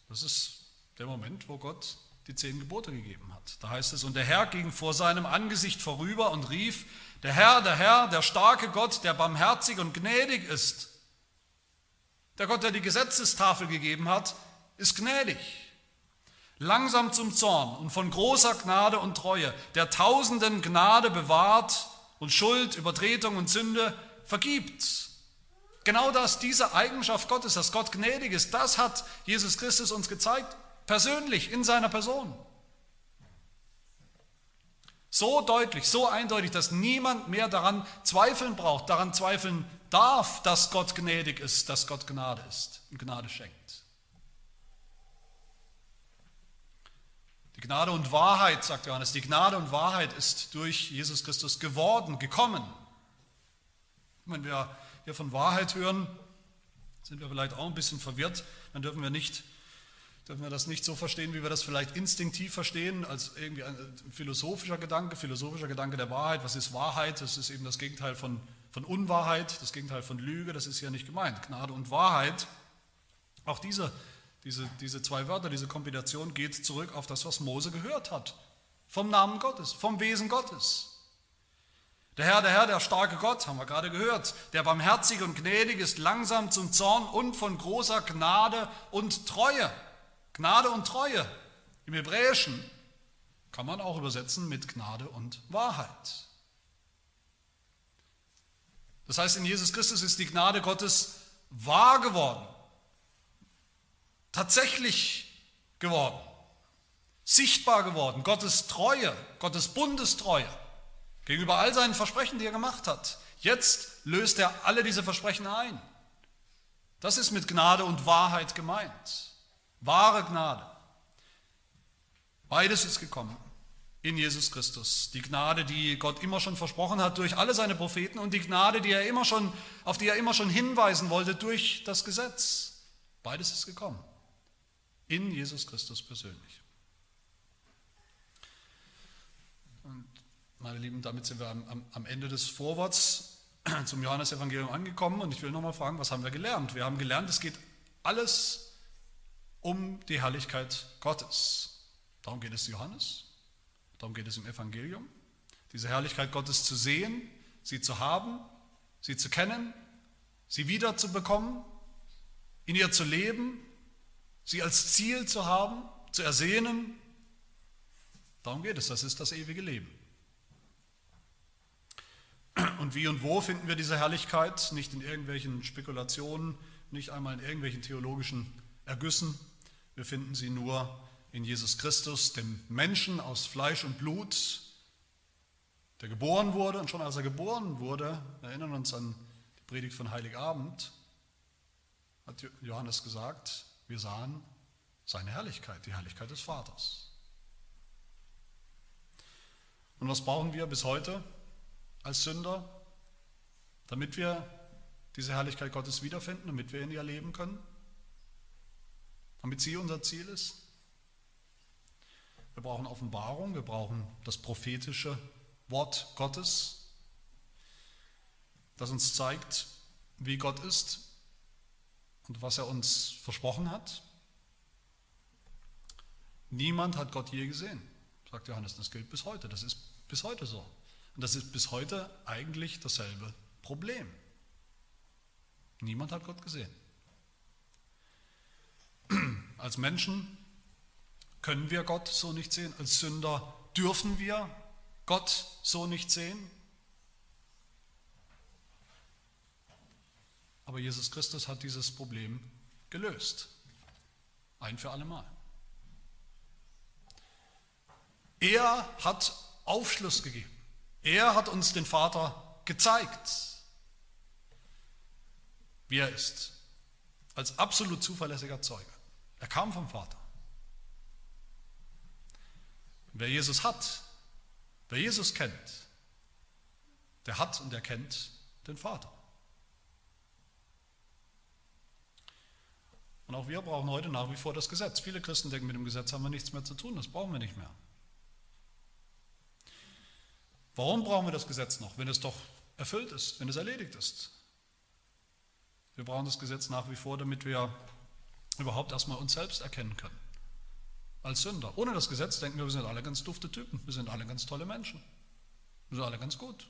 Speaker 1: Das ist der Moment, wo Gott die zehn Gebote gegeben hat. Da heißt es, und der Herr ging vor seinem Angesicht vorüber und rief, der Herr, der Herr, der starke Gott, der barmherzig und gnädig ist. Der Gott, der die Gesetzestafel gegeben hat, ist gnädig langsam zum Zorn und von großer Gnade und Treue, der tausenden Gnade bewahrt und Schuld, Übertretung und Sünde vergibt. Genau das, diese Eigenschaft Gottes, dass Gott gnädig ist, das hat Jesus Christus uns gezeigt, persönlich, in seiner Person. So deutlich, so eindeutig, dass niemand mehr daran zweifeln braucht, daran zweifeln darf, dass Gott gnädig ist, dass Gott Gnade ist und Gnade schenkt. Die Gnade und Wahrheit, sagt Johannes, die Gnade und Wahrheit ist durch Jesus Christus geworden, gekommen. Wenn wir hier von Wahrheit hören, sind wir vielleicht auch ein bisschen verwirrt. Dann dürfen wir nicht dürfen wir das nicht so verstehen, wie wir das vielleicht instinktiv verstehen, als irgendwie ein philosophischer Gedanke, philosophischer Gedanke der Wahrheit. Was ist Wahrheit? Das ist eben das Gegenteil von, von Unwahrheit, das Gegenteil von Lüge, das ist hier nicht gemeint. Gnade und Wahrheit, auch diese, diese, diese zwei Wörter, diese Kombination geht zurück auf das, was Mose gehört hat. Vom Namen Gottes, vom Wesen Gottes. Der Herr, der Herr, der starke Gott, haben wir gerade gehört, der barmherzig und gnädig ist, langsam zum Zorn und von großer Gnade und Treue. Gnade und Treue im Hebräischen kann man auch übersetzen mit Gnade und Wahrheit. Das heißt, in Jesus Christus ist die Gnade Gottes wahr geworden, tatsächlich geworden, sichtbar geworden. Gottes Treue, Gottes Bundestreue gegenüber all seinen Versprechen, die er gemacht hat. Jetzt löst er alle diese Versprechen ein. Das ist mit Gnade und Wahrheit gemeint. Wahre Gnade. Beides ist gekommen in Jesus Christus. Die Gnade, die Gott immer schon versprochen hat durch alle seine Propheten und die Gnade, die er immer schon, auf die er immer schon hinweisen wollte durch das Gesetz. Beides ist gekommen. In Jesus Christus persönlich. Und meine Lieben, damit sind wir am, am Ende des Vorworts zum Johannesevangelium angekommen und ich will nochmal fragen, was haben wir gelernt? Wir haben gelernt, es geht alles um die Herrlichkeit Gottes. Darum geht es Johannes, darum geht es im Evangelium. Diese Herrlichkeit Gottes zu sehen, sie zu haben, sie zu kennen, sie wiederzubekommen, in ihr zu leben, sie als Ziel zu haben, zu ersehnen. Darum geht es, das ist das ewige Leben. Und wie und wo finden wir diese Herrlichkeit? Nicht in irgendwelchen Spekulationen, nicht einmal in irgendwelchen theologischen Ergüssen, wir finden sie nur in Jesus Christus, dem Menschen aus Fleisch und Blut, der geboren wurde. Und schon als er geboren wurde, erinnern uns an die Predigt von Heiligabend, hat Johannes gesagt, wir sahen seine Herrlichkeit, die Herrlichkeit des Vaters. Und was brauchen wir bis heute als Sünder, damit wir diese Herrlichkeit Gottes wiederfinden, damit wir in ihr leben können? damit sie unser Ziel ist. Wir brauchen Offenbarung, wir brauchen das prophetische Wort Gottes, das uns zeigt, wie Gott ist und was er uns versprochen hat. Niemand hat Gott je gesehen, sagt Johannes. Das gilt bis heute. Das ist bis heute so. Und das ist bis heute eigentlich dasselbe Problem. Niemand hat Gott gesehen. Als Menschen können wir Gott so nicht sehen. Als Sünder dürfen wir Gott so nicht sehen. Aber Jesus Christus hat dieses Problem gelöst. Ein für alle Mal. Er hat Aufschluss gegeben. Er hat uns den Vater gezeigt, wie er ist, als absolut zuverlässiger Zeuge. Er kam vom Vater. Wer Jesus hat, wer Jesus kennt, der hat und der kennt den Vater. Und auch wir brauchen heute nach wie vor das Gesetz. Viele Christen denken, mit dem Gesetz haben wir nichts mehr zu tun, das brauchen wir nicht mehr. Warum brauchen wir das Gesetz noch, wenn es doch erfüllt ist, wenn es erledigt ist? Wir brauchen das Gesetz nach wie vor, damit wir überhaupt erstmal uns selbst erkennen können. Als Sünder. Ohne das Gesetz denken wir, wir sind alle ganz dufte Typen, wir sind alle ganz tolle Menschen. Wir sind alle ganz gut.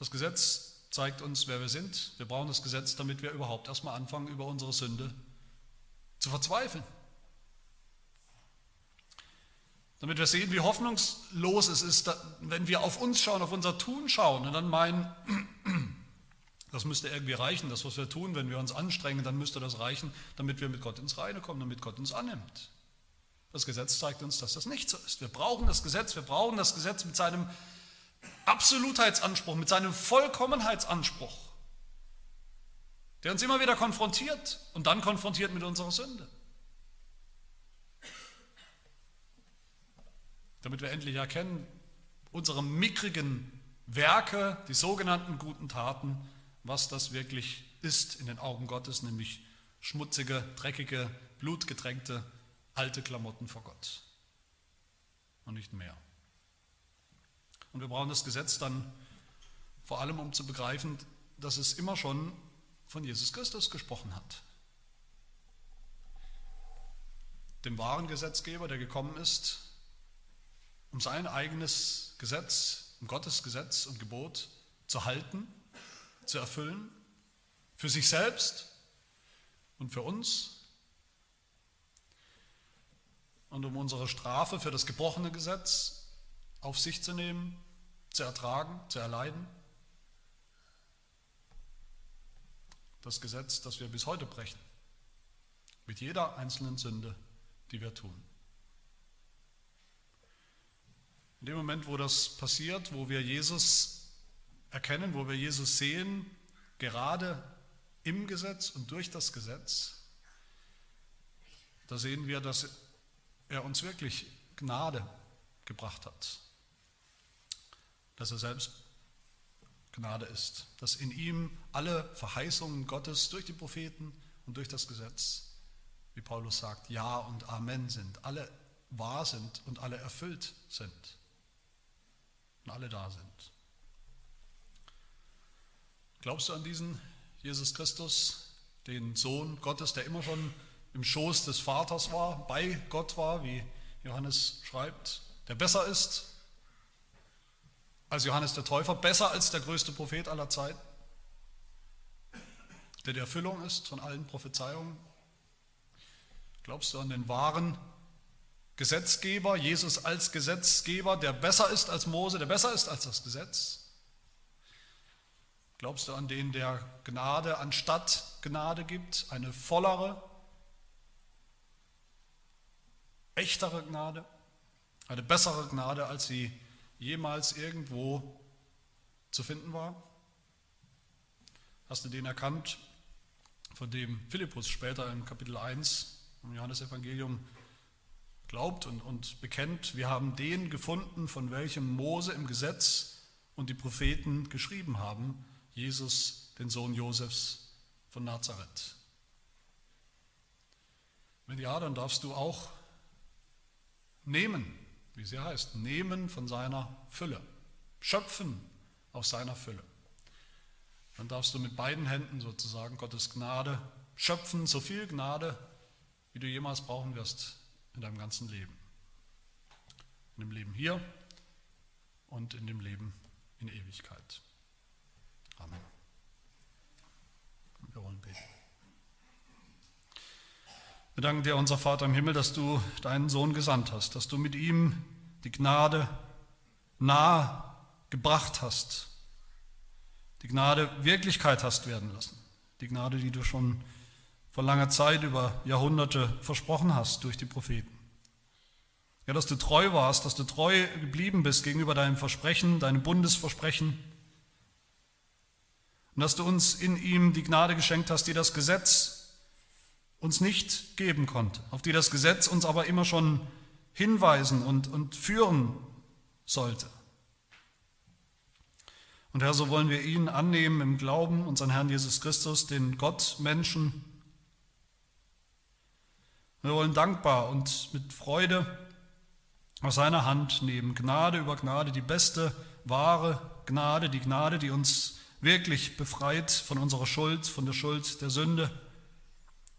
Speaker 1: Das Gesetz zeigt uns, wer wir sind. Wir brauchen das Gesetz, damit wir überhaupt erstmal anfangen, über unsere Sünde zu verzweifeln. damit wir sehen, wie hoffnungslos es ist, wenn wir auf uns schauen, auf unser Tun schauen und dann meinen, das müsste irgendwie reichen, das, was wir tun, wenn wir uns anstrengen, dann müsste das reichen, damit wir mit Gott ins Reine kommen, damit Gott uns annimmt. Das Gesetz zeigt uns, dass das nicht so ist. Wir brauchen das Gesetz, wir brauchen das Gesetz mit seinem Absolutheitsanspruch, mit seinem Vollkommenheitsanspruch, der uns immer wieder konfrontiert und dann konfrontiert mit unserer Sünde. damit wir endlich erkennen, unsere mickrigen Werke, die sogenannten guten Taten, was das wirklich ist in den Augen Gottes, nämlich schmutzige, dreckige, blutgetränkte, alte Klamotten vor Gott. Und nicht mehr. Und wir brauchen das Gesetz dann vor allem, um zu begreifen, dass es immer schon von Jesus Christus gesprochen hat. Dem wahren Gesetzgeber, der gekommen ist, um sein eigenes Gesetz, um Gottes Gesetz und Gebot zu halten, zu erfüllen, für sich selbst und für uns und um unsere Strafe für das gebrochene Gesetz auf sich zu nehmen, zu ertragen, zu erleiden. Das Gesetz, das wir bis heute brechen, mit jeder einzelnen Sünde, die wir tun. In dem Moment, wo das passiert, wo wir Jesus erkennen, wo wir Jesus sehen, gerade im Gesetz und durch das Gesetz, da sehen wir, dass er uns wirklich Gnade gebracht hat. Dass er selbst Gnade ist. Dass in ihm alle Verheißungen Gottes durch die Propheten und durch das Gesetz, wie Paulus sagt, Ja und Amen sind. Alle wahr sind und alle erfüllt sind und alle da sind. Glaubst du an diesen Jesus Christus, den Sohn Gottes, der immer schon im Schoß des Vaters war, bei Gott war, wie Johannes schreibt, der besser ist als Johannes der Täufer, besser als der größte Prophet aller Zeiten, der die Erfüllung ist von allen Prophezeiungen? Glaubst du an den wahren Gesetzgeber, Jesus als Gesetzgeber, der besser ist als Mose, der besser ist als das Gesetz? Glaubst du an den, der Gnade anstatt Gnade gibt, eine vollere, echtere Gnade, eine bessere Gnade, als sie jemals irgendwo zu finden war? Hast du den erkannt, von dem Philippus später im Kapitel 1 im Johannesevangelium glaubt und, und bekennt, wir haben den gefunden, von welchem Mose im Gesetz und die Propheten geschrieben haben, Jesus, den Sohn Josefs von Nazareth. Wenn ja, dann darfst du auch nehmen, wie sie heißt, nehmen von seiner Fülle, schöpfen aus seiner Fülle. Dann darfst du mit beiden Händen sozusagen Gottes Gnade schöpfen, so viel Gnade, wie du jemals brauchen wirst in deinem ganzen Leben. In dem Leben hier und in dem Leben in Ewigkeit. Amen. Wir wollen beten. Wir danken dir, unser Vater im Himmel, dass du deinen Sohn gesandt hast, dass du mit ihm die Gnade nahe gebracht hast, die Gnade Wirklichkeit hast werden lassen, die Gnade, die du schon vor langer Zeit über Jahrhunderte versprochen hast durch die Propheten. Ja, dass du treu warst, dass du treu geblieben bist gegenüber deinem Versprechen, deinem Bundesversprechen. Und dass du uns in ihm die Gnade geschenkt hast, die das Gesetz uns nicht geben konnte, auf die das Gesetz uns aber immer schon hinweisen und, und führen sollte. Und Herr, so wollen wir ihn annehmen im Glauben, unseren Herrn Jesus Christus, den Gott, Menschen, wir wollen dankbar und mit Freude aus seiner Hand nehmen, Gnade über Gnade, die beste, wahre Gnade, die Gnade, die uns wirklich befreit von unserer Schuld, von der Schuld der Sünde,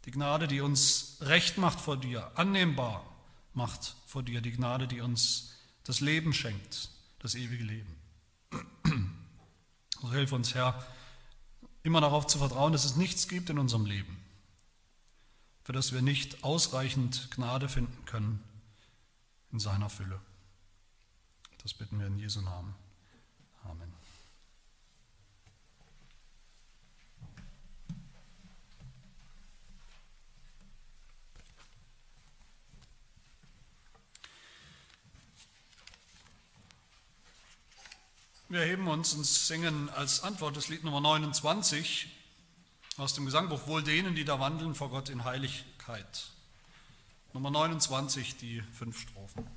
Speaker 1: die Gnade, die uns recht macht vor dir, annehmbar macht vor dir, die Gnade, die uns das Leben schenkt, das ewige Leben. So hilf uns, Herr, immer darauf zu vertrauen, dass es nichts gibt in unserem Leben, für das wir nicht ausreichend Gnade finden können in seiner Fülle. Das bitten wir in Jesu Namen. Wir erheben uns und singen als Antwort das Lied Nummer 29 aus dem Gesangbuch Wohl denen, die da wandeln vor Gott in Heiligkeit. Nummer 29, die fünf Strophen.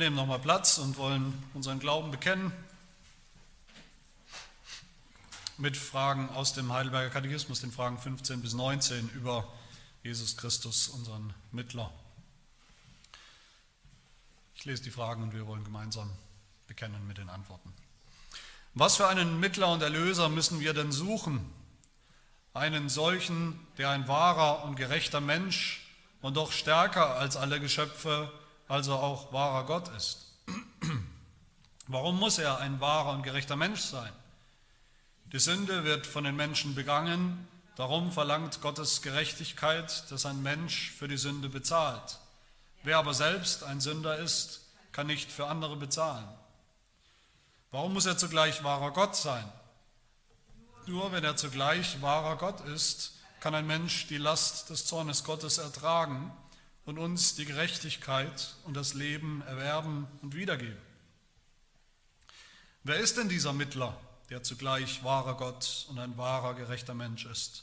Speaker 1: Wir nehmen nochmal Platz und wollen unseren Glauben bekennen mit Fragen aus dem Heidelberger Katechismus, den Fragen 15 bis 19 über Jesus Christus, unseren Mittler. Ich lese die Fragen und wir wollen gemeinsam bekennen mit den Antworten. Was für einen Mittler und Erlöser müssen wir denn suchen? Einen solchen, der ein wahrer und gerechter Mensch und doch stärker als alle Geschöpfe also auch wahrer Gott ist. Warum muss er ein wahrer und gerechter Mensch sein? Die Sünde wird von den Menschen begangen, darum verlangt Gottes Gerechtigkeit, dass ein Mensch für die Sünde bezahlt. Wer aber selbst ein Sünder ist, kann nicht für andere bezahlen. Warum muss er zugleich wahrer Gott sein? Nur wenn er zugleich wahrer Gott ist, kann ein Mensch die Last des Zornes Gottes ertragen und uns die Gerechtigkeit und das Leben erwerben und wiedergeben. Wer ist denn dieser Mittler, der zugleich wahrer Gott und ein wahrer gerechter Mensch ist?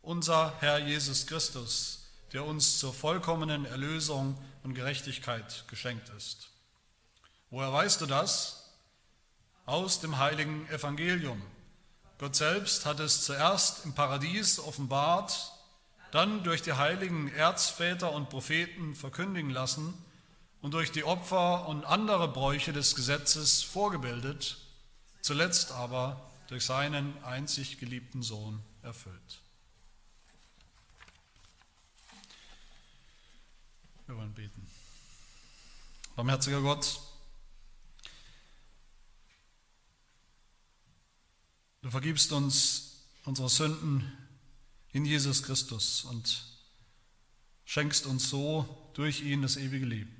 Speaker 1: Unser Herr Jesus Christus, der uns zur vollkommenen Erlösung und Gerechtigkeit geschenkt ist. Woher weißt du das? Aus dem heiligen Evangelium. Gott selbst hat es zuerst im Paradies offenbart, dann durch die heiligen Erzväter und Propheten verkündigen lassen und durch die Opfer und andere Bräuche des Gesetzes vorgebildet, zuletzt aber durch seinen einzig geliebten Sohn erfüllt. Wir wollen beten. Barmherziger Gott, du vergibst uns unsere Sünden in Jesus Christus und schenkst uns so durch ihn das ewige Leben.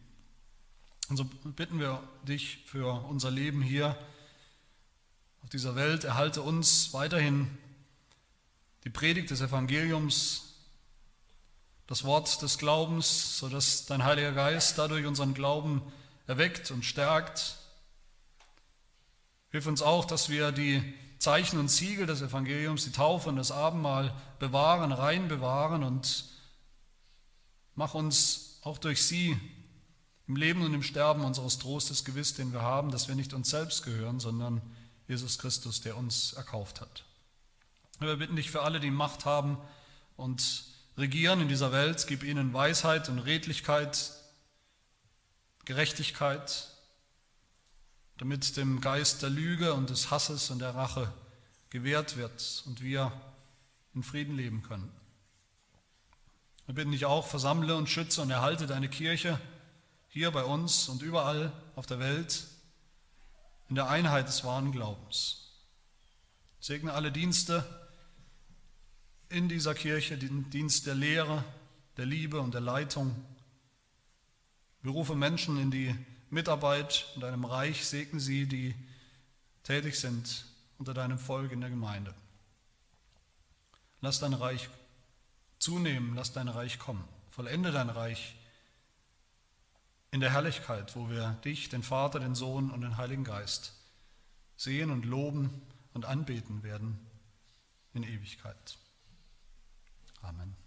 Speaker 1: Und so bitten wir dich für unser Leben hier auf dieser Welt, erhalte uns weiterhin die Predigt des Evangeliums, das Wort des Glaubens, sodass dein Heiliger Geist dadurch unseren Glauben erweckt und stärkt. Hilf uns auch, dass wir die Zeichen und Siegel des Evangeliums, die Taufe und das Abendmahl bewahren, rein bewahren und mach uns auch durch sie im Leben und im Sterben unseres Trostes gewiss, den wir haben, dass wir nicht uns selbst gehören, sondern Jesus Christus, der uns erkauft hat. Wir bitten dich für alle, die Macht haben und regieren in dieser Welt, gib ihnen Weisheit und Redlichkeit, Gerechtigkeit, damit dem Geist der Lüge und des Hasses und der Rache gewährt wird und wir in Frieden leben können. Wir bitten dich auch, versammle und schütze und erhalte deine Kirche, hier bei uns und überall auf der Welt, in der Einheit des wahren Glaubens. Segne alle Dienste in dieser Kirche, den Dienst der Lehre, der Liebe und der Leitung. Berufe Menschen in die Mitarbeit in deinem Reich, segne sie, die tätig sind unter deinem Volk in der Gemeinde. Lass dein Reich zunehmen, lass dein Reich kommen. Vollende dein Reich in der Herrlichkeit, wo wir dich, den Vater, den Sohn und den Heiligen Geist sehen und loben und anbeten werden in Ewigkeit. Amen.